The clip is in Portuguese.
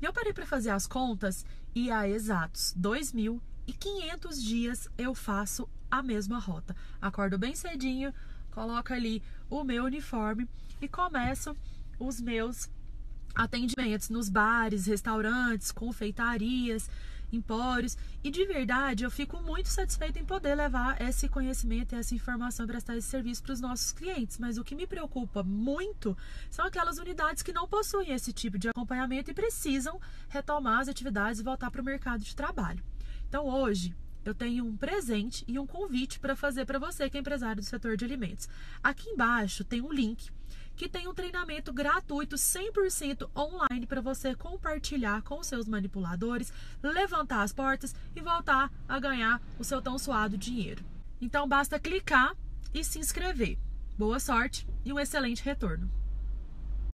E eu parei para fazer as contas e há exatos 2.500 dias eu faço a mesma rota. Acordo bem cedinho, coloco ali o meu uniforme e começo os meus atendimentos nos bares, restaurantes, confeitarias, empórios. E de verdade, eu fico muito satisfeita em poder levar esse conhecimento e essa informação, prestar esse serviço para os nossos clientes. Mas o que me preocupa muito são aquelas unidades que não possuem esse tipo de acompanhamento e precisam retomar as atividades e voltar para o mercado de trabalho. Então, hoje, eu tenho um presente e um convite para fazer para você que é empresário do setor de alimentos. Aqui embaixo tem um link que tem um treinamento gratuito 100% online para você compartilhar com seus manipuladores, levantar as portas e voltar a ganhar o seu tão suado dinheiro. Então basta clicar e se inscrever. Boa sorte e um excelente retorno.